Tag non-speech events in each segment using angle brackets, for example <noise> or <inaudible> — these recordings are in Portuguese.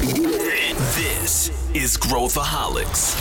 This is Growthaholics.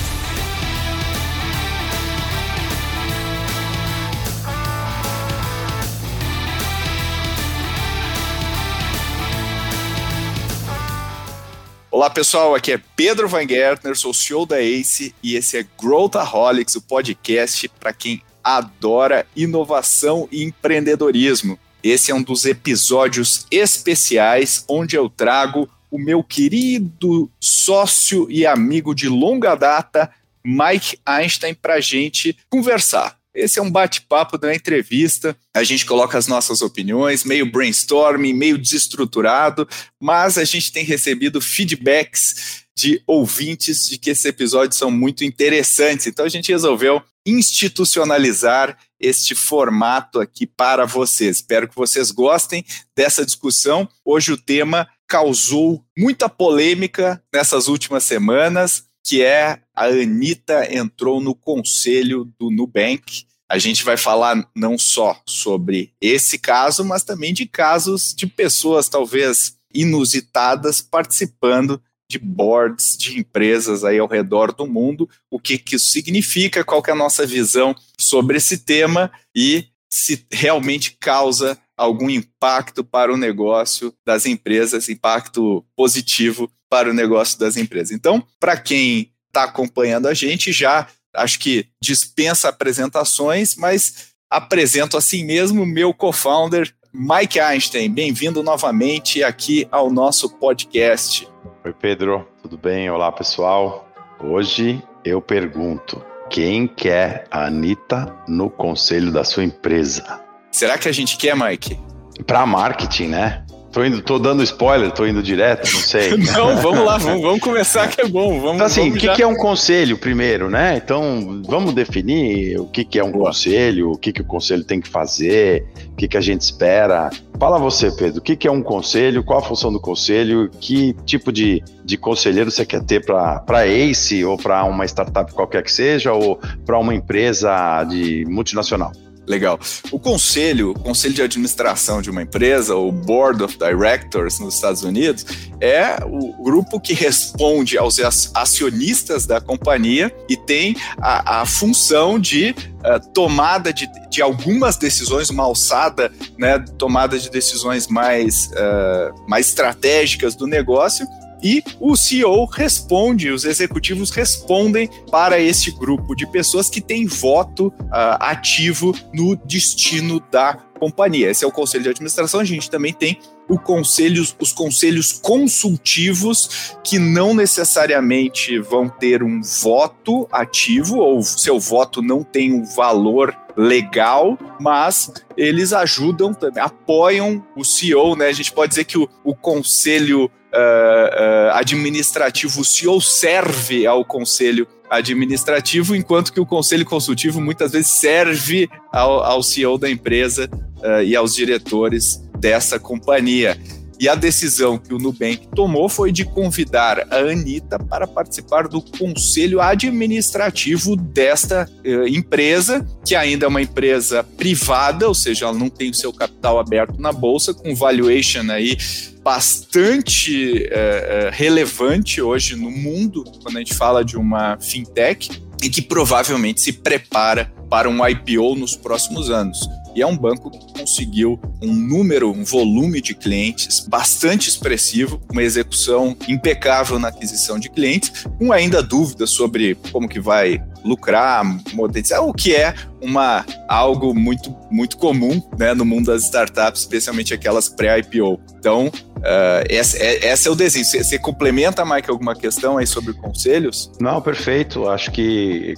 Olá pessoal, aqui é Pedro Van Gertner, sou CEO da ACE e esse é Growthaholics, o podcast para quem adora inovação e empreendedorismo. Esse é um dos episódios especiais onde eu trago o meu querido sócio e amigo de longa data, Mike Einstein, para a gente conversar. Esse é um bate-papo da entrevista. A gente coloca as nossas opiniões, meio brainstorming, meio desestruturado, mas a gente tem recebido feedbacks de ouvintes de que esses episódios são muito interessantes. Então a gente resolveu institucionalizar este formato aqui para vocês. Espero que vocês gostem dessa discussão. Hoje o tema causou muita polêmica nessas últimas semanas, que é a Anitta entrou no conselho do Nubank. A gente vai falar não só sobre esse caso, mas também de casos de pessoas talvez inusitadas participando de boards de empresas aí ao redor do mundo, o que, que isso significa, qual que é a nossa visão sobre esse tema? E se realmente causa algum impacto para o negócio das empresas, impacto positivo para o negócio das empresas. Então, para quem está acompanhando a gente, já acho que dispensa apresentações, mas apresento assim mesmo meu co-founder, Mike Einstein. Bem-vindo novamente aqui ao nosso podcast. Oi, Pedro, tudo bem? Olá, pessoal. Hoje eu pergunto: quem quer a Anitta no conselho da sua empresa? Será que a gente quer, Mike? Para marketing, né? Tô, indo, tô dando spoiler, tô indo direto, não sei. <laughs> não, vamos lá, vamos, vamos, começar que é bom. Vamos, então, assim, o que, já... que, é um conselho primeiro, né? Então, vamos definir o que, que é um Boa. conselho, o que, que o conselho tem que fazer, o que, que a gente espera. Fala você, Pedro, o que, que é um conselho, qual a função do conselho, que tipo de, de conselheiro você quer ter para ACE ou para uma startup qualquer que seja, ou para uma empresa de multinacional? Legal. O conselho, o conselho de administração de uma empresa, o Board of Directors nos Estados Unidos, é o grupo que responde aos acionistas da companhia e tem a, a função de uh, tomada de, de algumas decisões, uma alçada, né, tomada de decisões mais, uh, mais estratégicas do negócio e o CEO responde, os executivos respondem para esse grupo de pessoas que tem voto uh, ativo no destino da companhia. Esse é o conselho de administração. A gente também tem conselhos, os conselhos consultivos, que não necessariamente vão ter um voto ativo, ou seu voto não tem um valor legal, mas eles ajudam também, apoiam o CEO, né? A gente pode dizer que o, o conselho uh, uh, administrativo, o CEO serve ao conselho administrativo, enquanto que o conselho consultivo muitas vezes serve ao, ao CEO da empresa uh, e aos diretores dessa companhia. E a decisão que o Nubank tomou foi de convidar a Anitta para participar do conselho administrativo desta uh, empresa, que ainda é uma empresa privada, ou seja, ela não tem o seu capital aberto na bolsa, com valuation aí bastante uh, relevante hoje no mundo, quando a gente fala de uma fintech, e que provavelmente se prepara para um IPO nos próximos anos. E é um banco que conseguiu um número, um volume de clientes bastante expressivo, uma execução impecável na aquisição de clientes, com ainda dúvidas sobre como que vai lucrar, monetizar, o que é uma algo muito muito comum né, no mundo das startups, especialmente aquelas pré-IPO. Então, uh, esse, esse, é o desenho. Você, complementa, Mike, alguma questão aí sobre conselhos? Não, perfeito. Acho que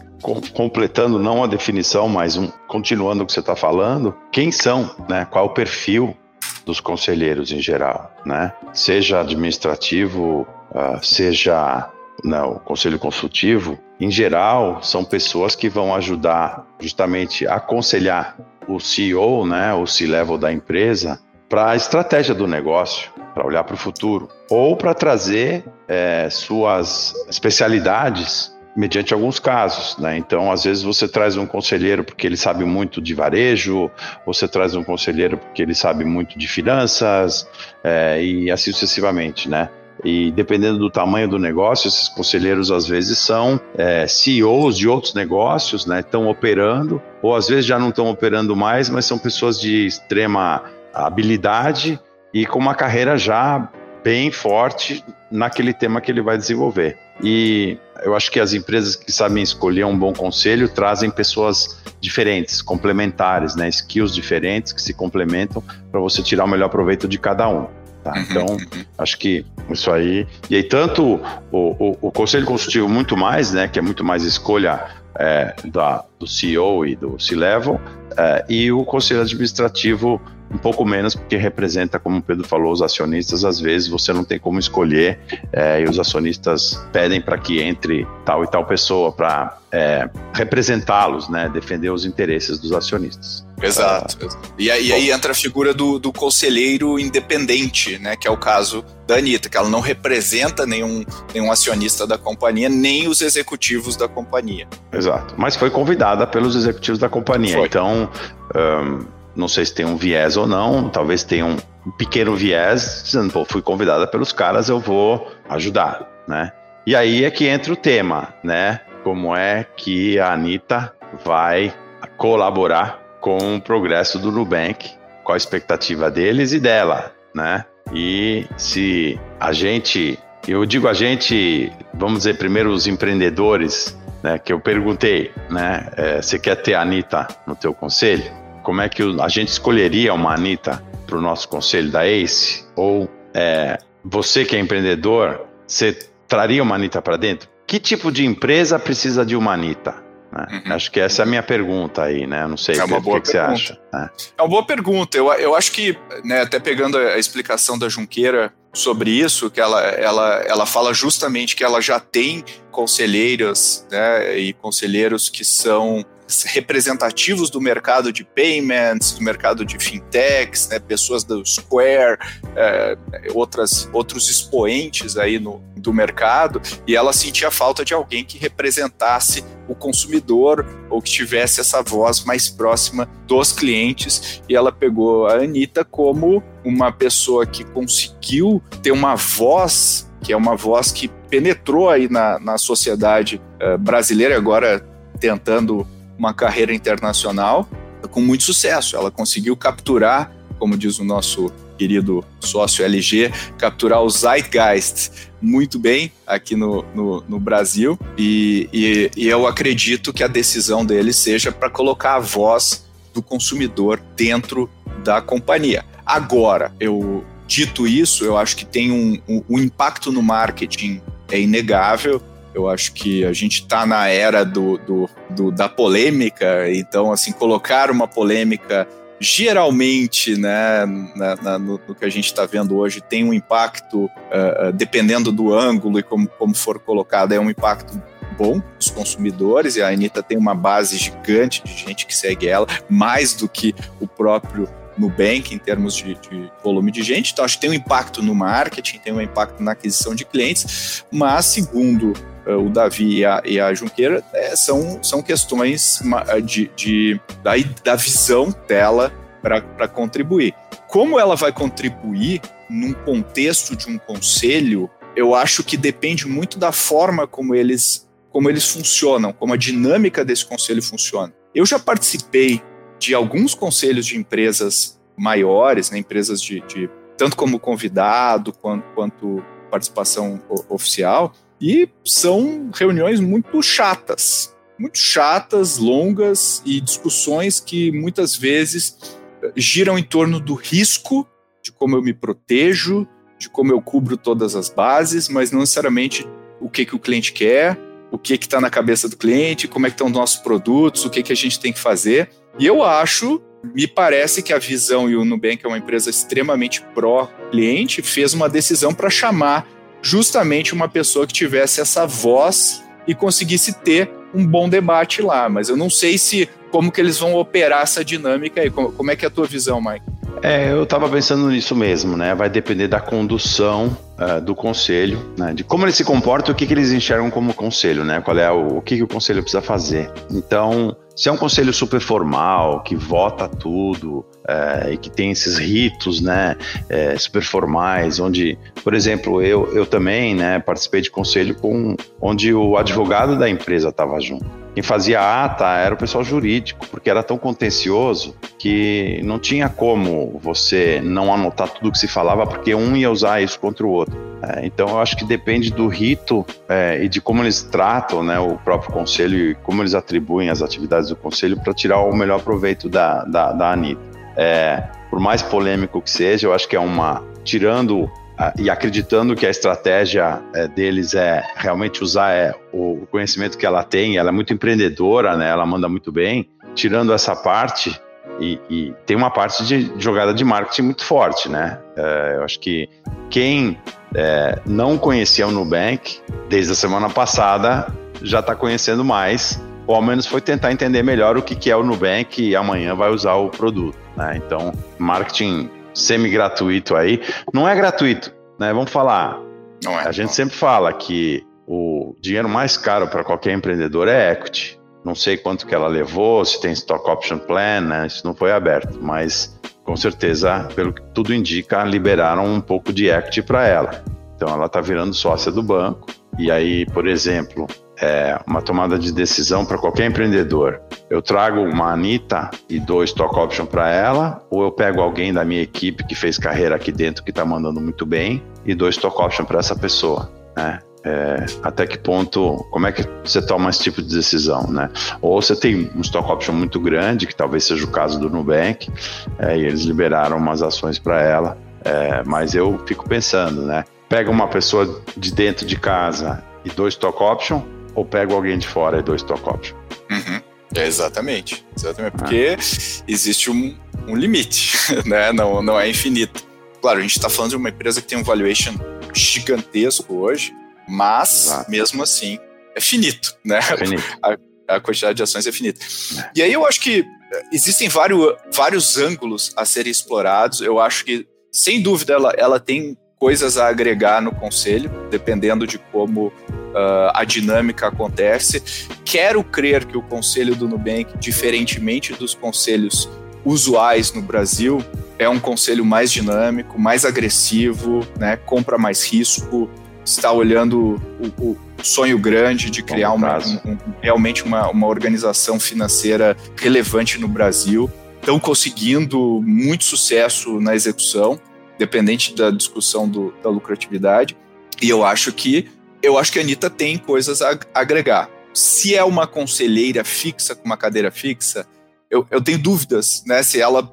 completando não a definição, mas um, continuando o que você está falando, quem são, né? Qual o perfil dos conselheiros em geral, né? Seja administrativo, uh, seja não, o conselho consultivo, em geral, são pessoas que vão ajudar justamente a aconselhar o CEO, né, o C-level da empresa, para a estratégia do negócio, para olhar para o futuro, ou para trazer é, suas especialidades mediante alguns casos, né? Então, às vezes você traz um conselheiro porque ele sabe muito de varejo, você traz um conselheiro porque ele sabe muito de finanças é, e assim sucessivamente, né? E dependendo do tamanho do negócio, esses conselheiros às vezes são é, CEOs de outros negócios, né? Estão operando, ou às vezes já não estão operando mais, mas são pessoas de extrema habilidade e com uma carreira já bem forte naquele tema que ele vai desenvolver. E eu acho que as empresas que sabem escolher um bom conselho trazem pessoas diferentes, complementares, né? skills diferentes que se complementam para você tirar o melhor proveito de cada um. Tá? Então, <laughs> acho que isso aí. E aí, tanto o, o, o, conselho consultivo, muito mais, né, que é muito mais escolha é, da, do CEO e do C-Level, é, e o conselho administrativo um pouco menos, porque representa, como o Pedro falou, os acionistas. Às vezes você não tem como escolher é, e os acionistas pedem para que entre tal e tal pessoa para é, representá-los, né, defender os interesses dos acionistas. Exato. Ah, e, aí, e, aí, entra a figura do, do, conselheiro independente, né, que é o caso da Anitta, que ela não representa nenhum, nenhum acionista da companhia, nem os executivos da companhia. Exato. Mas foi convidada pelos executivos da companhia. Foi. Então. Um, não sei se tem um viés ou não, talvez tenha um pequeno viés, dizendo, pô, fui convidada pelos caras, eu vou ajudar, né? E aí é que entra o tema, né? Como é que a Anitta vai colaborar com o progresso do Nubank, qual a expectativa deles e dela, né? E se a gente, eu digo a gente, vamos dizer primeiro os empreendedores, né? Que eu perguntei, né? É, você quer ter a Anitta no teu conselho? Como é que a gente escolheria uma Anitta para o nosso conselho da ACE? Ou é, você que é empreendedor, você traria uma Anitta para dentro? Que tipo de empresa precisa de uma Anitta? Né? Uhum. Acho que essa é a minha pergunta aí, né? Não sei é uma boa o que, que você acha. Né? É uma boa pergunta. Eu, eu acho que, né, até pegando a explicação da Junqueira sobre isso, que ela, ela, ela fala justamente que ela já tem conselheiras né, e conselheiros que são representativos do mercado de payments, do mercado de fintechs, né, pessoas do Square, é, outras, outros expoentes aí no, do mercado, e ela sentia falta de alguém que representasse o consumidor ou que tivesse essa voz mais próxima dos clientes, e ela pegou a Anitta como uma pessoa que conseguiu ter uma voz que é uma voz que penetrou aí na, na sociedade uh, brasileira, agora tentando uma carreira internacional com muito sucesso. Ela conseguiu capturar, como diz o nosso querido sócio LG, capturar o Zeitgeist muito bem aqui no, no, no Brasil. E, e, e eu acredito que a decisão dele seja para colocar a voz do consumidor dentro da companhia. Agora, eu dito isso, eu acho que tem um, um, um impacto no marketing é inegável. Eu acho que a gente está na era do, do, do, da polêmica, então, assim, colocar uma polêmica geralmente, né, na, na, no, no, que a gente está vendo hoje, tem um impacto, uh, dependendo do ângulo e como, como for colocado, é um impacto bom os consumidores, e a Anitta tem uma base gigante de gente que segue ela, mais do que o próprio Nubank em termos de, de, volume de gente. Então, acho que tem um impacto no marketing, tem um impacto na aquisição de clientes, mas, segundo o Davi e a, e a Junqueira, é, são, são questões de, de da, da visão dela para contribuir. Como ela vai contribuir num contexto de um conselho, eu acho que depende muito da forma como eles, como eles funcionam, como a dinâmica desse conselho funciona. Eu já participei de alguns conselhos de empresas maiores, né, empresas de, de tanto como convidado quanto, quanto participação oficial, e são reuniões muito chatas, muito chatas, longas e discussões que muitas vezes eh, giram em torno do risco, de como eu me protejo, de como eu cubro todas as bases, mas não necessariamente o que, que o cliente quer, o que está na cabeça do cliente, como é que estão os nossos produtos, o que, que a gente tem que fazer. E eu acho, me parece que a Visão e o Nubank é uma empresa extremamente pró-cliente, fez uma decisão para chamar justamente uma pessoa que tivesse essa voz e conseguisse ter um bom debate lá. Mas eu não sei se como que eles vão operar essa dinâmica aí. Como, como é que é a tua visão, Mike? É, eu estava pensando nisso mesmo, né? Vai depender da condução uh, do conselho, né, de como ele se comporta, o que, que eles enxergam como conselho, né? Qual é o, o que, que o conselho precisa fazer. Então, se é um conselho super formal, que vota tudo é, e que tem esses ritos, né, é, super formais, onde, por exemplo, eu, eu também, né, participei de conselho com onde o advogado da empresa estava junto. Quem fazia a ata era o pessoal jurídico, porque era tão contencioso que não tinha como você não anotar tudo que se falava, porque um ia usar isso contra o outro. É, então, eu acho que depende do rito é, e de como eles tratam né, o próprio conselho e como eles atribuem as atividades do conselho para tirar o melhor proveito da, da, da Anitta. É, por mais polêmico que seja, eu acho que é uma. Tirando e acreditando que a estratégia é, deles é realmente usar é, o conhecimento que ela tem, ela é muito empreendedora, né? Ela manda muito bem. Tirando essa parte, e, e tem uma parte de jogada de marketing muito forte, né? É, eu acho que quem não conhecia o Nubank desde a semana passada já está conhecendo mais, ou ao menos foi tentar entender melhor o que, que é o Nubank e amanhã vai usar o produto. Né? Então, marketing semi-gratuito aí. Não é gratuito, né? Vamos falar. Não é. A gente sempre fala que o dinheiro mais caro para qualquer empreendedor é equity. Não sei quanto que ela levou, se tem stock option plan, né? Isso não foi aberto, mas com certeza, pelo que tudo indica, liberaram um pouco de equity para ela. Então ela está virando sócia do banco. E aí, por exemplo, é, uma tomada de decisão para qualquer empreendedor. Eu trago uma Anitta e dou stock option para ela, ou eu pego alguém da minha equipe que fez carreira aqui dentro que está mandando muito bem e dou stock option para essa pessoa. Né? É, até que ponto, como é que você toma esse tipo de decisão, né? Ou você tem um stock option muito grande, que talvez seja o caso do Nubank, é, e eles liberaram umas ações para ela, é, mas eu fico pensando, né? Pega uma pessoa de dentro de casa e dois stock option, ou pego alguém de fora e dou stock option. Uhum. É exatamente, exatamente, porque ah. existe um, um limite, <laughs> né? Não, não é infinito. Claro, a gente está falando de uma empresa que tem um valuation gigantesco hoje, mas Exato. mesmo assim é finito, né? É finito. <laughs> A, a, quantidade de ações é finita. É. E aí eu acho que existem vários, vários ângulos a serem explorados. Eu acho que, sem dúvida, ela, ela tem coisas a agregar no conselho, dependendo de como uh, a dinâmica acontece. Quero crer que o conselho do Nubank, diferentemente dos conselhos usuais no Brasil, é um conselho mais dinâmico, mais agressivo, né, compra mais risco, está olhando o, o sonho grande de criar uma, um, realmente uma, uma organização financeira relevante no Brasil. Estão conseguindo muito sucesso na execução, dependente da discussão do, da lucratividade. E eu acho que eu acho que a Anitta tem coisas a agregar. Se é uma conselheira fixa, com uma cadeira fixa, eu, eu tenho dúvidas né, se ela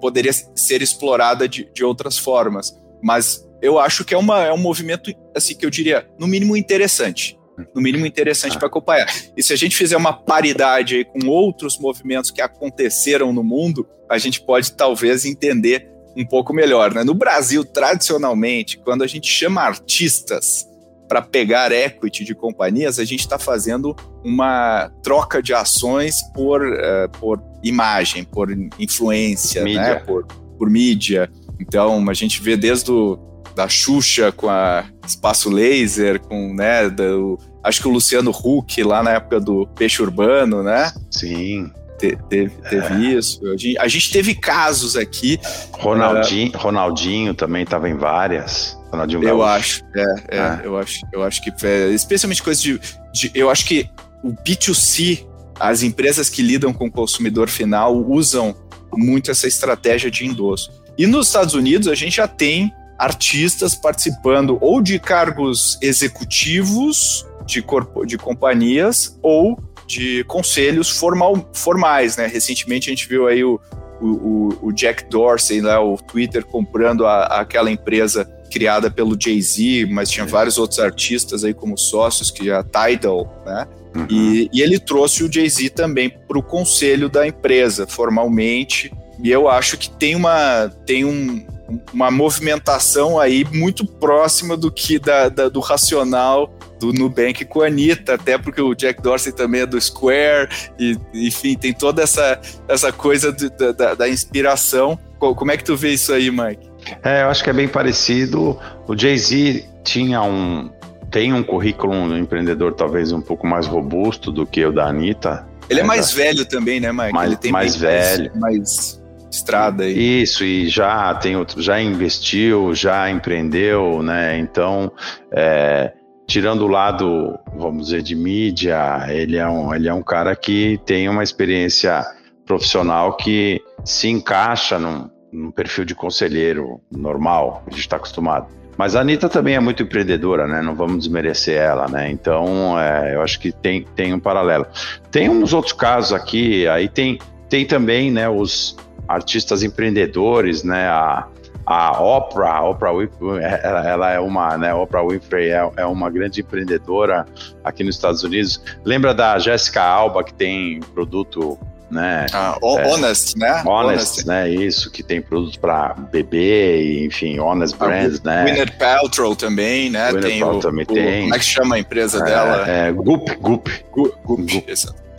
poderia ser explorada de, de outras formas. Mas eu acho que é, uma, é um movimento, assim, que eu diria, no mínimo interessante. No mínimo interessante ah. para acompanhar. E se a gente fizer uma paridade com outros movimentos que aconteceram no mundo, a gente pode talvez entender um pouco melhor. Né? No Brasil, tradicionalmente, quando a gente chama artistas para pegar equity de companhias, a gente está fazendo uma troca de ações por, uh, por imagem, por influência, né? mídia. Né? Por, por mídia. Então, a gente vê desde o, da Xuxa com a Espaço Laser, com, né, do, acho que o Luciano Huck lá na época do Peixe Urbano, né? Sim. Te, teve, teve é. isso. A gente teve casos aqui. Ronaldinho, uh, Ronaldinho também estava em várias. Ronaldinho eu acho, é, é, é, eu acho, eu acho que é, especialmente coisas de, de, eu acho que o B2C, as empresas que lidam com o consumidor final usam muito essa estratégia de endosso. E nos Estados Unidos a gente já tem artistas participando ou de cargos executivos de, corpo, de companhias ou de conselhos formal, formais, né? Recentemente a gente viu aí o, o, o Jack Dorsey, né, o Twitter, comprando a, aquela empresa criada pelo Jay-Z, mas tinha é. vários outros artistas aí como sócios, que é a Tidal, né? Uhum. E, e, ele trouxe o Jay-Z também para o conselho da empresa, formalmente. E eu acho que tem uma, tem um, uma movimentação aí muito próxima do que da, da, do racional do Nubank com a Anitta, até porque o Jack Dorsey também é do Square, e enfim, tem toda essa, essa coisa de, da, da inspiração. Como é que tu vê isso aí, Mike? É, eu acho que é bem parecido. O Jay-Z tinha um tem um currículo empreendedor talvez um pouco mais robusto do que o da Anitta. Ele é mais velho também, né, Mike? Mais, Ele tem mais velho. Mais, estrada aí. Isso, e já tem outro, já investiu, já empreendeu, né? Então, é, tirando o lado, vamos dizer, de mídia, ele é um, ele é um cara que tem uma experiência profissional que se encaixa num, num perfil de conselheiro normal, a gente está acostumado. Mas a Anitta também é muito empreendedora, né? Não vamos desmerecer ela, né? Então, é, eu acho que tem, tem um paralelo. Tem uns outros casos aqui, aí tem, tem também, né, os artistas empreendedores, né? A, a Oprah, a Oprah Winfrey, ela, ela, é uma, né? Oprah Winfrey é, é, uma grande empreendedora aqui nos Estados Unidos. Lembra da Jessica Alba que tem produto né? Ah, é, honest, né? Honest, honest, né? Isso, que tem produtos para bebê, enfim, Honest ah, Brands, né? Gwyneth Paltrow também, né? Gwyneth tem Paltrow o, também o, tem. Como é que chama a empresa é, dela? É, Goop, Goop. Goop, Goop, Goop.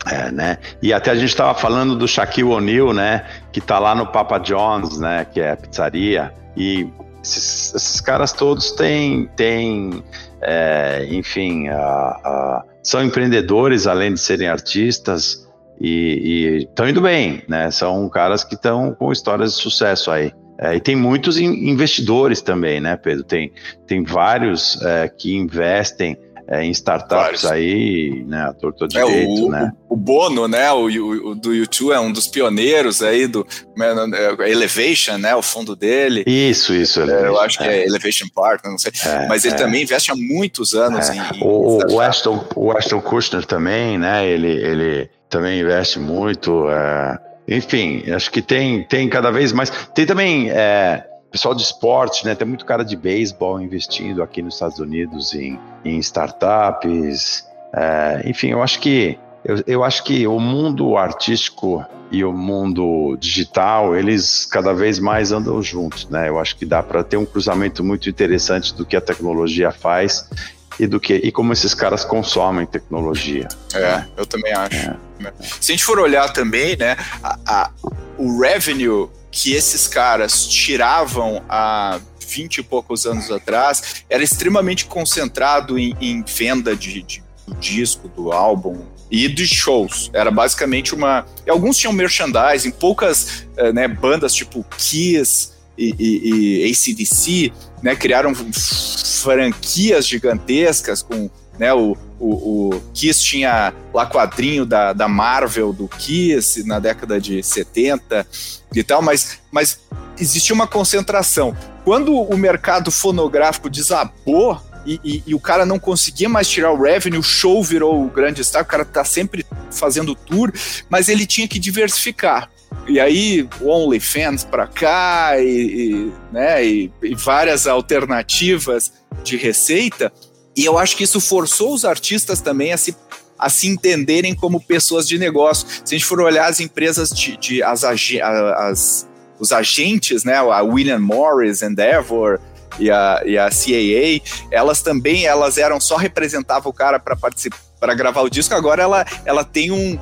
É, né? E até a gente estava falando do Shaquille O'Neal, né? Que tá lá no Papa John's, né? Que é a pizzaria. E esses, esses caras todos têm, têm é, enfim, a, a, são empreendedores além de serem artistas e estão indo bem, né? São caras que estão com histórias de sucesso aí. É, e tem muitos investidores também, né, Pedro? Tem, tem vários é, que investem é, em startups Vários. aí, né, a torta de é, o, né? O, o, Bono, né, o, o, do YouTube é um dos pioneiros aí do é, Elevation, né, o fundo dele. Isso, isso. É, eu acho que é, é Elevation Partner, não sei. É, mas ele também investe há muitos anos em, em o, o, Ashton, o Ashton Kushner também, né, ele, ele também investe muito. Enfim, acho que tem, tem cada vez mais. Tem também é, pessoal de esporte, né? Tem muito cara de beisebol investindo aqui nos Estados Unidos em, em startups. É, enfim, eu acho que eu, eu acho que o mundo artístico e o mundo digital, eles cada vez mais andam juntos, né? Eu acho que dá para ter um cruzamento muito interessante do que a tecnologia faz e do que e como esses caras consomem tecnologia. É, eu também acho. É. Se a gente for olhar também, né, a, a, o revenue que esses caras tiravam há 20 e poucos anos atrás era extremamente concentrado em, em venda de, de, do disco, do álbum e de shows. Era basicamente uma. Alguns tinham merchandising, poucas uh, né, bandas tipo Kiss e, e, e ACDC né, criaram franquias gigantescas com né, o, o, o, Kiss tinha lá quadrinho da, da Marvel do Kiss na década de 70 e tal, mas, mas existia uma concentração. Quando o mercado fonográfico desabou e, e, e, o cara não conseguia mais tirar o revenue, o show virou o grande star, o cara tá sempre fazendo tour, mas ele tinha que diversificar. E aí, OnlyFans para cá e, e, né, e várias alternativas de receita, e eu acho que isso forçou os artistas também a se a se entenderem como pessoas de negócio. Se a gente for olhar as empresas de, de as, as, os agentes, né, a William Morris, Endeavor e a, e a CAA, elas também elas eram só representavam o cara para participar para gravar o disco. Agora ela, ela tem um,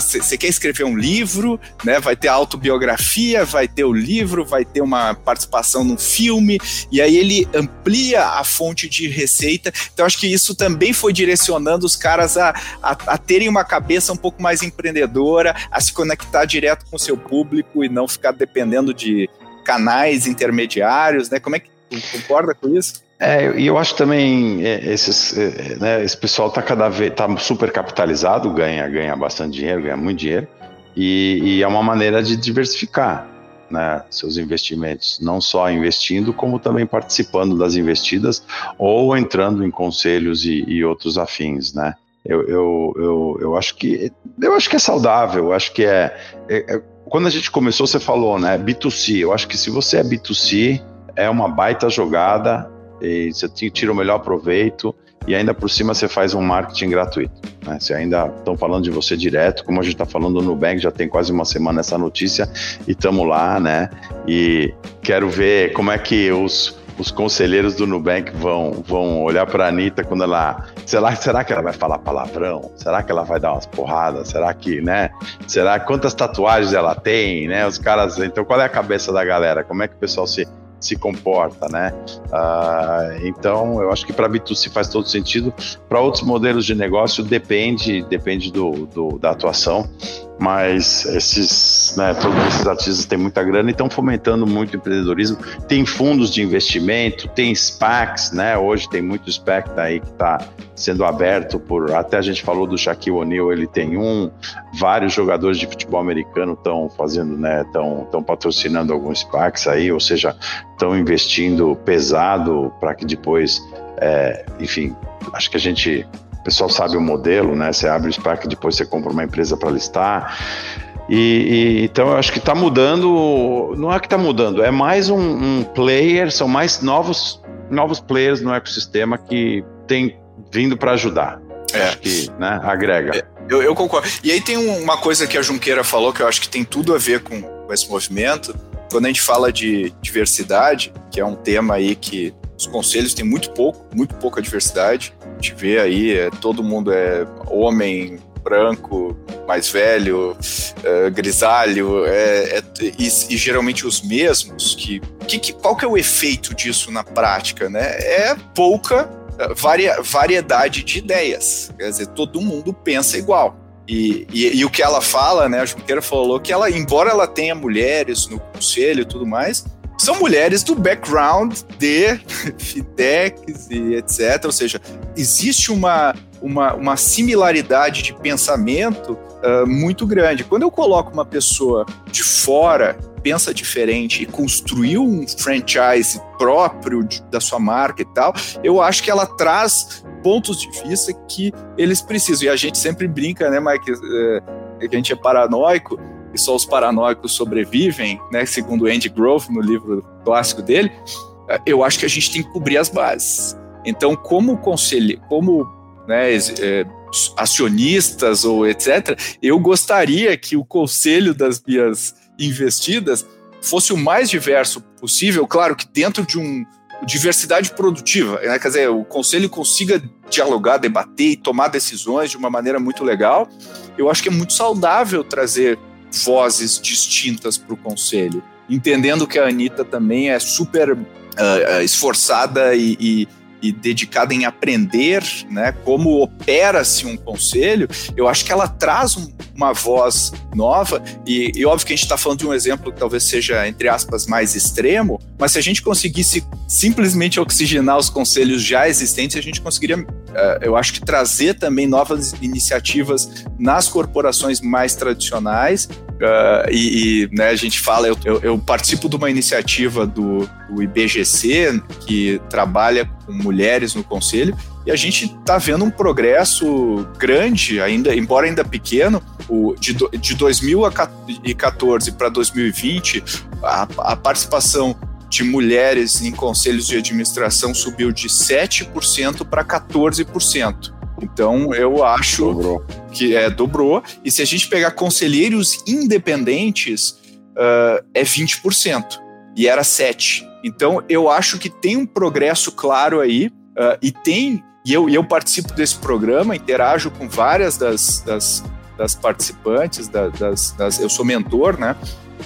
você quer escrever um livro, né? Vai ter autobiografia, vai ter o livro, vai ter uma participação num filme, e aí ele amplia a fonte de receita. Então, acho que isso também foi direcionando os caras a, a, a terem uma cabeça um pouco mais empreendedora, a se conectar direto com o seu público e não ficar dependendo de canais intermediários, né? Como é que concorda com isso? É, e eu acho também é, esses, é, né, esse pessoal está cada vez tá super capitalizado, ganha, ganha bastante dinheiro, ganha muito dinheiro, e, e é uma maneira de diversificar né, seus investimentos, não só investindo, como também participando das investidas ou entrando em conselhos e, e outros afins, né? Eu, eu, eu, eu, acho que eu acho que é saudável, eu acho que é, é, é quando a gente começou, você falou, né? B2C. Eu acho que se você é B2C, é uma baita jogada e você tira o melhor proveito e ainda por cima você faz um marketing gratuito. Né? Ainda estão falando de você direto, como a gente está falando no Nubank, já tem quase uma semana essa notícia e estamos lá, né? E quero ver como é que os, os conselheiros do Nubank vão, vão olhar para a Anitta quando ela. Será, será que ela vai falar palavrão? Será que ela vai dar umas porradas? Será que, né? Será quantas tatuagens ela tem, né? Os caras. Então, qual é a cabeça da galera? Como é que o pessoal se se comporta, né? Uh, então, eu acho que para B2C faz todo sentido. Para outros modelos de negócio, depende, depende do, do da atuação mas esses, né, todos esses artistas têm muita grana e estão fomentando muito o empreendedorismo. Tem fundos de investimento, tem SPACs, né? Hoje tem muito SPAC aí que está sendo aberto por. Até a gente falou do Shaquille O'Neal, ele tem um. Vários jogadores de futebol americano estão fazendo, né? Estão patrocinando alguns SPACs aí, ou seja, estão investindo pesado para que depois, é, enfim, acho que a gente pessoal sabe o modelo, né? Você abre o SPAC, depois você compra uma empresa para listar. E, e, então eu acho que está mudando, não é que está mudando, é mais um, um, player, são mais novos, novos players no ecossistema que tem vindo para ajudar. É. Acho que né, agrega. É, eu, eu, concordo. E aí tem uma coisa que a Junqueira falou que eu acho que tem tudo a ver com, com esse movimento. Quando a gente fala de diversidade, que é um tema aí que os conselhos têm muito pouco, muito pouca diversidade. A gente vê aí, é, todo mundo é homem, branco, mais velho, é, grisalho, é, é, e, e, geralmente os mesmos. Que, que, qual que é o efeito disso na prática? Né? É pouca é, varia, variedade de ideias. Quer dizer, todo mundo pensa igual. E, e, e, o que ela fala, né? A Junqueira falou que ela, embora ela tenha mulheres no conselho e tudo mais, são mulheres do background de <laughs> fintechs e etc. Ou seja, existe uma, uma, uma similaridade de pensamento uh, muito grande. Quando eu coloco uma pessoa de fora, pensa diferente e construiu um franchise próprio de, da sua marca e tal, eu acho que ela traz pontos de vista que eles precisam. E a gente sempre brinca, né, Mike, uh, que a gente é paranoico, e só os paranoicos sobrevivem, né, segundo Andy Grove no livro clássico dele, é, eu acho que a gente tem que cobrir as bases. Então, como conselho, como né, é, acionistas ou etc., eu gostaria que o conselho das minhas investidas fosse o mais diverso possível, claro que dentro de um diversidade produtiva, né? quer dizer, o conselho consiga dialogar, debater e tomar decisões de uma maneira muito legal. Eu acho que é muito saudável trazer vozes distintas para o conselho, entendendo que a Anitta também é super uh, esforçada e, e e dedicada em aprender né, como opera-se um conselho, eu acho que ela traz um, uma voz nova, e, e, óbvio que a gente está falando de um exemplo que talvez seja, entre aspas, mais extremo, mas se a gente conseguisse simplesmente oxigenar os conselhos já existentes, a gente conseguiria, eu acho que trazer também novas iniciativas nas corporações mais tradicionais Uh, e, e né, a gente fala, eu, eu, eu, participo de uma iniciativa do, do, IBGC que trabalha com mulheres no conselho e a gente está vendo um progresso grande, ainda, embora ainda pequeno, o, de, de 2014 para 2020, a, a participação de mulheres em conselhos de administração subiu de 7% para 14%. Então, eu acho dobrou. que é dobrou. E se a gente pegar conselheiros independentes, uh, é 20%. E era 7%. Então, eu acho que tem um progresso claro aí. Uh, e tem. E eu, eu participo desse programa, interajo com várias das, das, das participantes, da, das, das, eu sou mentor, né?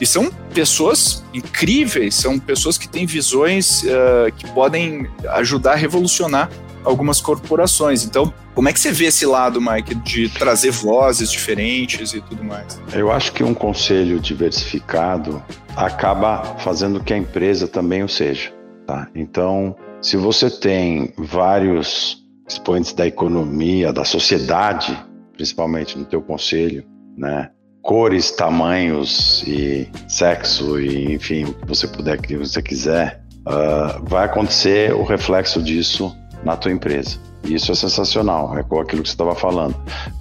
E são pessoas incríveis, são pessoas que têm visões uh, que podem ajudar a revolucionar algumas corporações. Então, como é que você vê esse lado, Mike, de trazer vozes diferentes e tudo mais? Eu acho que um conselho diversificado acaba fazendo que a empresa também o seja. Tá? Então, se você tem vários expoentes da economia, da sociedade, principalmente no teu conselho, né? Cores, tamanhos e sexo e enfim o que você puder que você quiser, uh, vai acontecer o reflexo disso na tua empresa. E isso é sensacional, é com aquilo que você estava falando.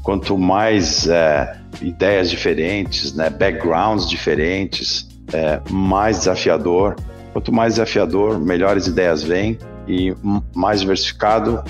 Quanto mais é, ideias diferentes, né, backgrounds diferentes, é, mais desafiador. Quanto mais desafiador, melhores ideias vêm e mais diversificado,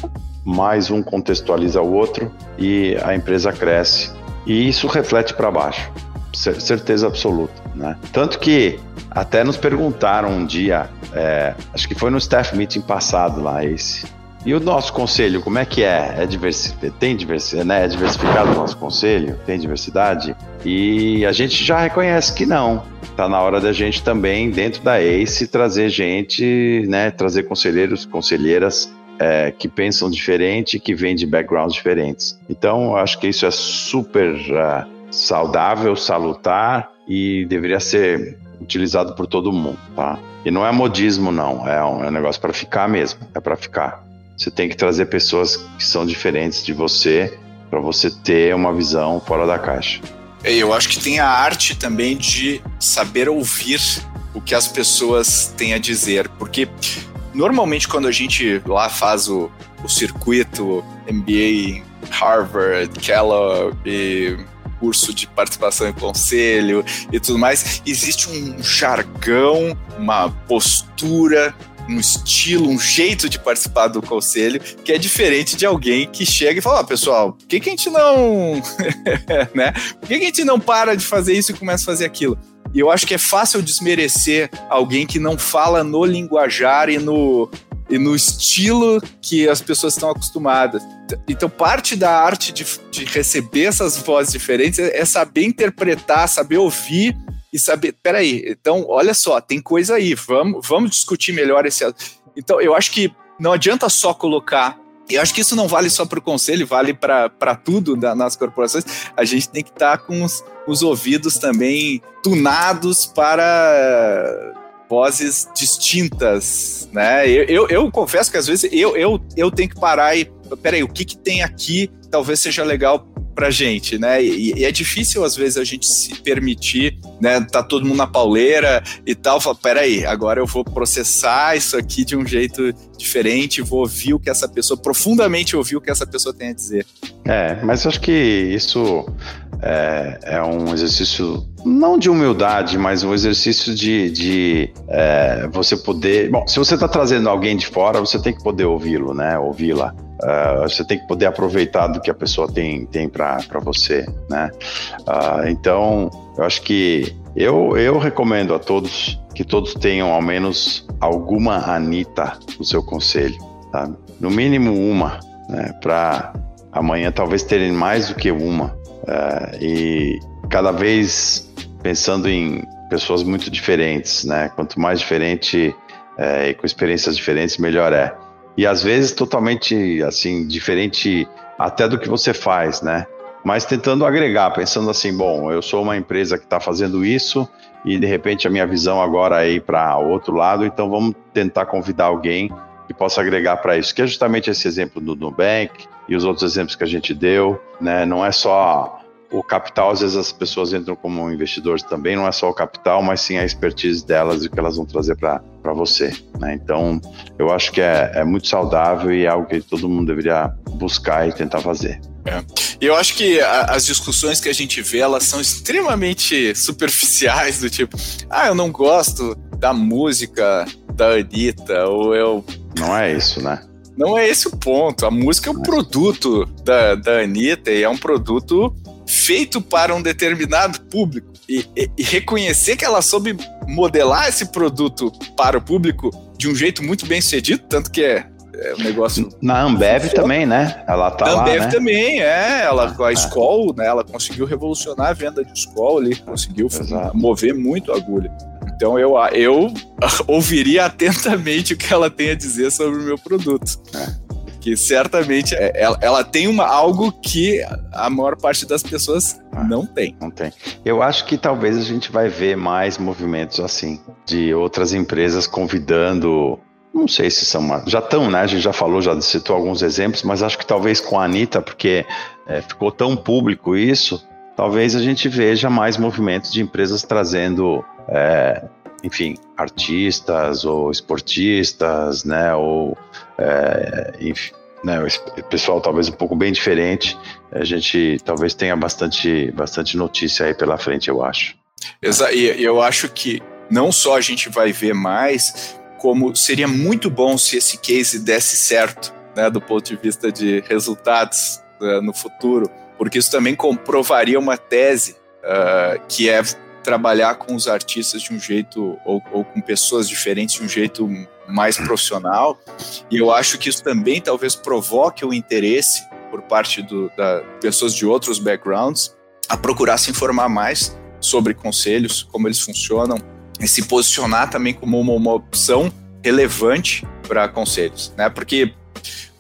mais um contextualiza o outro e a empresa cresce. E isso reflete para baixo, certeza absoluta. Né? Tanto que até nos perguntaram um dia, é, acho que foi no staff meeting passado lá, esse, E o nosso conselho, como é que é? É diversi tem diversi né? é diversificado o nosso conselho? Tem diversidade? E a gente já reconhece que não. Está na hora da gente também, dentro da ACE, trazer gente, né? Trazer conselheiros, conselheiras é, que pensam diferente, que vêm de backgrounds diferentes. Então, acho que isso é super uh, saudável, salutar e deveria ser utilizado por todo mundo, tá? E não é modismo, não. É um, é um negócio para ficar mesmo. É para ficar. Você tem que trazer pessoas que são diferentes de você para você ter uma visão fora da caixa. Eu acho que tem a arte também de saber ouvir o que as pessoas têm a dizer, porque normalmente quando a gente lá faz o, o circuito MBA Harvard, Kellogg e curso de participação em conselho e tudo mais, existe um jargão, uma postura um estilo, um jeito de participar do conselho que é diferente de alguém que chega e fala: ah, pessoal, por que, que a gente não. <laughs> né? Por que, que a gente não para de fazer isso e começa a fazer aquilo? E eu acho que é fácil desmerecer alguém que não fala no linguajar e no, e no estilo que as pessoas estão acostumadas. Então, parte da arte de, de receber essas vozes diferentes é, é saber interpretar, saber ouvir e saber, peraí, então olha só, tem coisa aí, vamos, vamos discutir melhor esse. Então, eu acho que não adianta só colocar. Eu acho que isso não vale só para o conselho, vale para tudo da, nas corporações. A gente tem que estar tá com os, os ouvidos também tunados para vozes distintas, né? Eu, eu, eu, confesso que às vezes eu, eu, eu tenho que parar e. Peraí, o que, que tem aqui talvez seja legal pra gente, né? E, e, é difícil às vezes a gente se permitir, né? Tá todo mundo na pauleira e tal. Fala, peraí, agora eu vou processar isso aqui de um jeito diferente, vou ouvir o que essa pessoa, profundamente ouvir o que essa pessoa tem a dizer. É, mas eu acho que isso é, é um exercício não de humildade, mas um exercício de, de é, você poder. Bom, se você está trazendo alguém de fora, você tem que poder ouvi-lo, né? Ouvi-la. Uh, você tem que poder aproveitar do que a pessoa tem, tem para você, né? Uh, então, eu acho que eu, eu recomendo a todos que todos tenham ao menos alguma Anitta no seu conselho, tá? No mínimo uma, né? Para amanhã talvez terem mais do que uma. Uh, e cada vez pensando em pessoas muito diferentes, né? Quanto mais diferente é, e com experiências diferentes, melhor é e às vezes totalmente assim diferente até do que você faz, né? Mas tentando agregar, pensando assim, bom, eu sou uma empresa que está fazendo isso e de repente a minha visão agora é ir para outro lado, então vamos tentar convidar alguém que possa agregar para isso, que é justamente esse exemplo do Nubank e os outros exemplos que a gente deu, né? Não é só o capital, às vezes as pessoas entram como investidores também, não é só o capital, mas sim a expertise delas e o que elas vão trazer para você. Né? Então, eu acho que é, é, muito saudável e é algo que todo mundo deveria buscar e tentar fazer. É. Eu acho que a, as discussões que a gente vê, elas são extremamente <laughs> superficiais, do tipo, ah, eu não gosto da música da Anitta, ou eu... Não é isso, né? Não é esse o ponto. A música é um produto da, da Anitta e é um produto feito para um determinado público e, e, e, reconhecer que ela soube modelar esse produto para o público de um jeito muito bem sucedido, tanto que é, é um negócio. Na Ambev também, né? Ela tá Na lá. Ambev né? também, é. Ela, com a Skoll, né? Ela conseguiu revolucionar a venda de Skoll ali, conseguiu Exato. mover muito a agulha. Então eu, eu <laughs> ouviria atentamente o que ela tem a dizer sobre o meu produto. É que certamente é, ela, ela, tem uma, algo que a maior parte das pessoas ah, não tem. Não tem. Eu acho que talvez a gente vai ver mais movimentos assim, de outras empresas convidando. Não sei se são. Uma, já estão, né? A gente já falou, já citou alguns exemplos, mas acho que talvez com a Anitta, porque é, ficou tão público isso, talvez a gente veja mais movimentos de empresas trazendo. É, enfim, artistas ou esportistas, né, ou é, enfim, né, o pessoal talvez um pouco bem diferente. A gente talvez tenha bastante, bastante notícia aí pela frente, eu acho. Exato. E eu acho que não só a gente vai ver mais, como seria muito bom se esse case desse certo, né, do ponto de vista de resultados né, no futuro, porque isso também comprovaria uma tese uh, que é trabalhar com os artistas de um jeito, ou, ou, com pessoas diferentes de um jeito mais profissional. E eu acho que isso também talvez provoque o interesse por parte do, da pessoas de outros backgrounds a procurar se informar mais sobre conselhos, como eles funcionam, e se posicionar também como uma, uma opção relevante para conselhos, né? Porque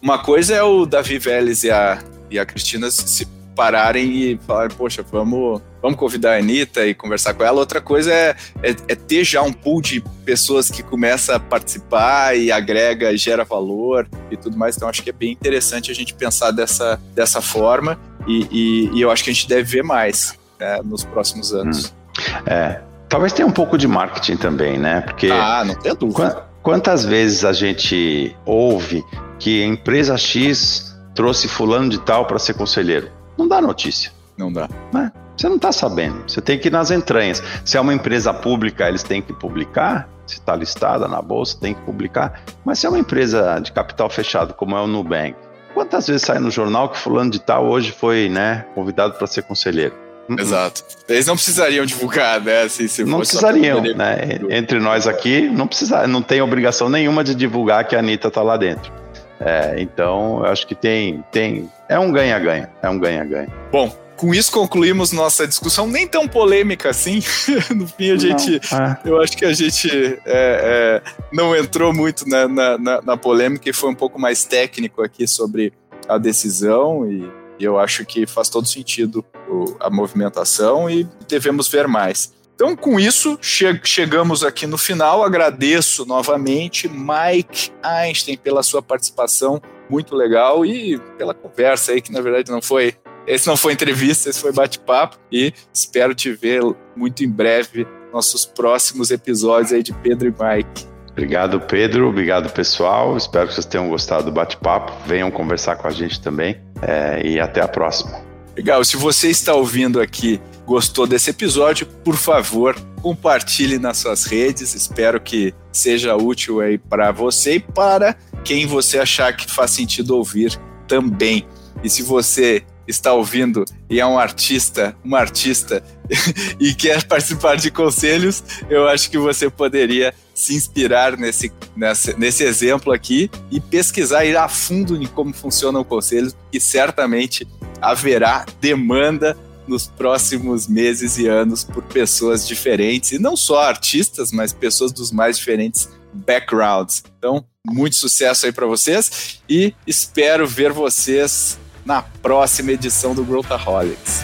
uma coisa é o Davi Vélez e a, e a Cristina se pararem e falarem, poxa, vamos, vamos convidar a Anitta e conversar com ela. Outra coisa é, é, é, ter já um pool de pessoas que começa a participar e agrega, gera valor e tudo mais. Então, acho que é bem interessante a gente pensar dessa, dessa forma e, e, e eu acho que a gente deve ver mais né, nos próximos anos. Hum. É, talvez tenha um pouco de marketing também, né? Porque ah, não tem dúvida. Quantas vezes a gente ouve que a empresa X trouxe fulano de tal para ser conselheiro? Não dá notícia. Não dá. Né? Você não está sabendo. Você tem que ir nas entranhas. Se é uma empresa pública, eles têm que publicar. Se está listada na bolsa, tem que publicar. Mas se é uma empresa de capital fechado, como é o Nubank, quantas vezes sai no jornal que fulano de tal hoje foi né, convidado para ser conselheiro? Hum, hum. Exato. Eles não precisariam divulgar, né? Assim, se não precisariam, né? Entre nós aqui, não precisa, não tem obrigação nenhuma de divulgar que a Anitta está lá dentro. É, então, eu acho que tem, tem. É um ganha-ganha. É um ganha-ganha. Bom, com isso concluímos nossa discussão, nem tão polêmica assim. <laughs> no fim, a gente. Não, é. Eu acho que a gente é, é, não entrou muito na, na, na, na, polêmica e foi um pouco mais técnico aqui sobre a decisão. E, e eu acho que faz todo sentido o, a movimentação e devemos ver mais. Então, com isso, che chegamos aqui no final. Agradeço novamente Mike Einstein pela sua participação, muito legal, e pela conversa aí, que na verdade não foi. Esse não foi entrevista, esse foi bate-papo, e espero te ver muito em breve nossos próximos episódios aí de Pedro e Mike. Obrigado, Pedro. Obrigado, pessoal. Espero que vocês tenham gostado do bate-papo. Venham conversar com a gente também. É, e até a próxima. Legal. Se você está ouvindo aqui gostou desse episódio, por favor, compartilhe nas suas redes. Espero que seja útil aí para você e para quem você achar que faz sentido ouvir também. E se você está ouvindo e é um artista, uma artista <laughs> e quer participar de conselhos, eu acho que você poderia se inspirar nesse, nesse, nesse exemplo aqui e pesquisar, ir a fundo em como funciona o conselho, e certamente haverá demanda nos próximos meses e anos por pessoas diferentes, e não só artistas, mas pessoas dos mais diferentes backgrounds. Então, muito sucesso aí para vocês e espero ver vocês na próxima edição do Growthaholics.